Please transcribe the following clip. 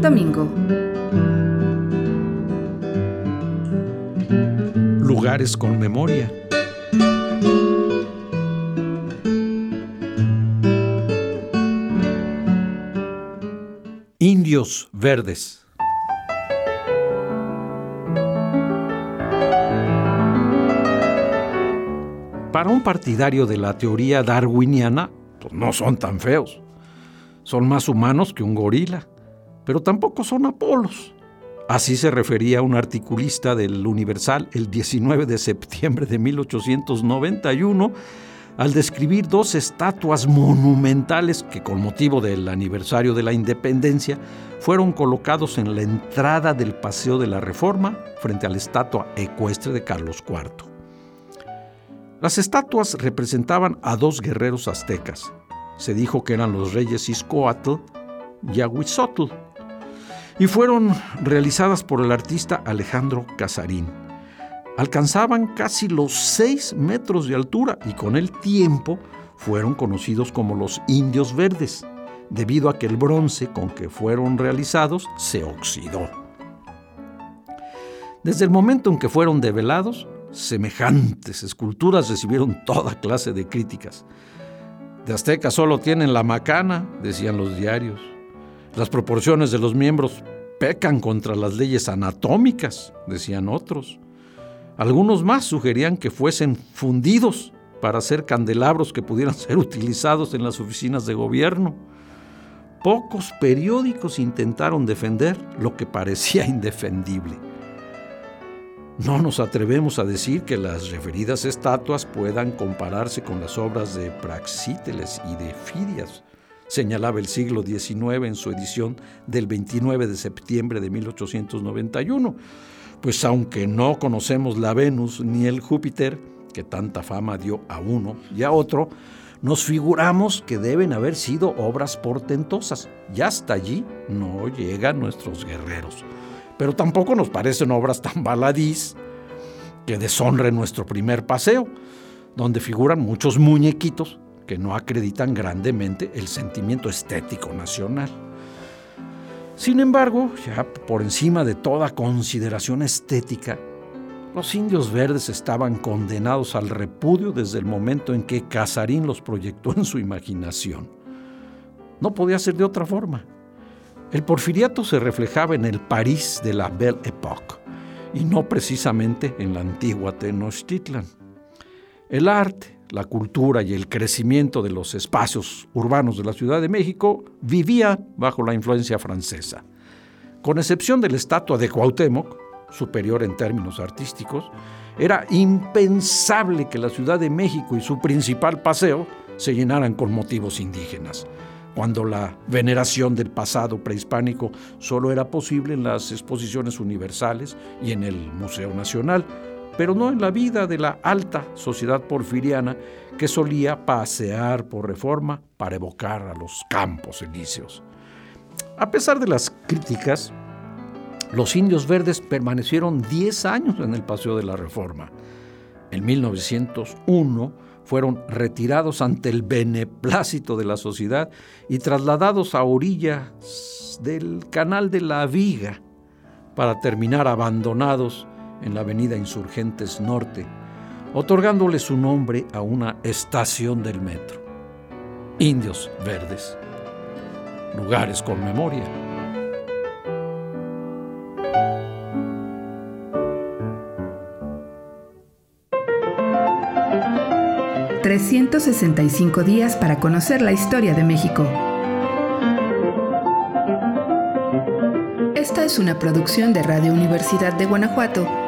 Domingo. Lugares con memoria. Indios verdes. Para un partidario de la teoría darwiniana, pues no son tan feos. Son más humanos que un gorila, pero tampoco son Apolos. Así se refería un articulista del Universal el 19 de septiembre de 1891 al describir dos estatuas monumentales que con motivo del aniversario de la independencia fueron colocados en la entrada del Paseo de la Reforma frente a la estatua ecuestre de Carlos IV. Las estatuas representaban a dos guerreros aztecas. Se dijo que eran los reyes Iscoatl y Ahuizotl, y fueron realizadas por el artista Alejandro Casarín alcanzaban casi los 6 metros de altura y con el tiempo fueron conocidos como los indios verdes, debido a que el bronce con que fueron realizados se oxidó. Desde el momento en que fueron develados, semejantes esculturas recibieron toda clase de críticas. De Azteca solo tienen la macana, decían los diarios. Las proporciones de los miembros pecan contra las leyes anatómicas, decían otros. Algunos más sugerían que fuesen fundidos para hacer candelabros que pudieran ser utilizados en las oficinas de gobierno. Pocos periódicos intentaron defender lo que parecía indefendible. No nos atrevemos a decir que las referidas estatuas puedan compararse con las obras de Praxíteles y de Fidias, señalaba el siglo XIX en su edición del 29 de septiembre de 1891 pues aunque no conocemos la Venus ni el Júpiter, que tanta fama dio a uno y a otro, nos figuramos que deben haber sido obras portentosas. Y hasta allí no llegan nuestros guerreros. Pero tampoco nos parecen obras tan baladís que deshonren nuestro primer paseo, donde figuran muchos muñequitos que no acreditan grandemente el sentimiento estético nacional. Sin embargo, ya por encima de toda consideración estética, los indios verdes estaban condenados al repudio desde el momento en que Casarín los proyectó en su imaginación. No podía ser de otra forma. El porfiriato se reflejaba en el París de la Belle Époque y no precisamente en la antigua Tenochtitlan. El arte, la cultura y el crecimiento de los espacios urbanos de la Ciudad de México vivía bajo la influencia francesa. Con excepción de la estatua de Cuauhtémoc, superior en términos artísticos, era impensable que la Ciudad de México y su principal paseo se llenaran con motivos indígenas, cuando la veneración del pasado prehispánico solo era posible en las exposiciones universales y en el Museo Nacional, pero no en la vida de la alta sociedad porfiriana que solía pasear por reforma para evocar a los campos elíseos. A pesar de las críticas, los indios verdes permanecieron 10 años en el Paseo de la Reforma. En 1901 fueron retirados ante el beneplácito de la sociedad y trasladados a orillas del Canal de la Viga para terminar abandonados en la avenida Insurgentes Norte, otorgándole su nombre a una estación del metro. Indios Verdes. Lugares con memoria. ...365 días para conocer la historia de México. Esta es una producción de Radio Universidad de Guanajuato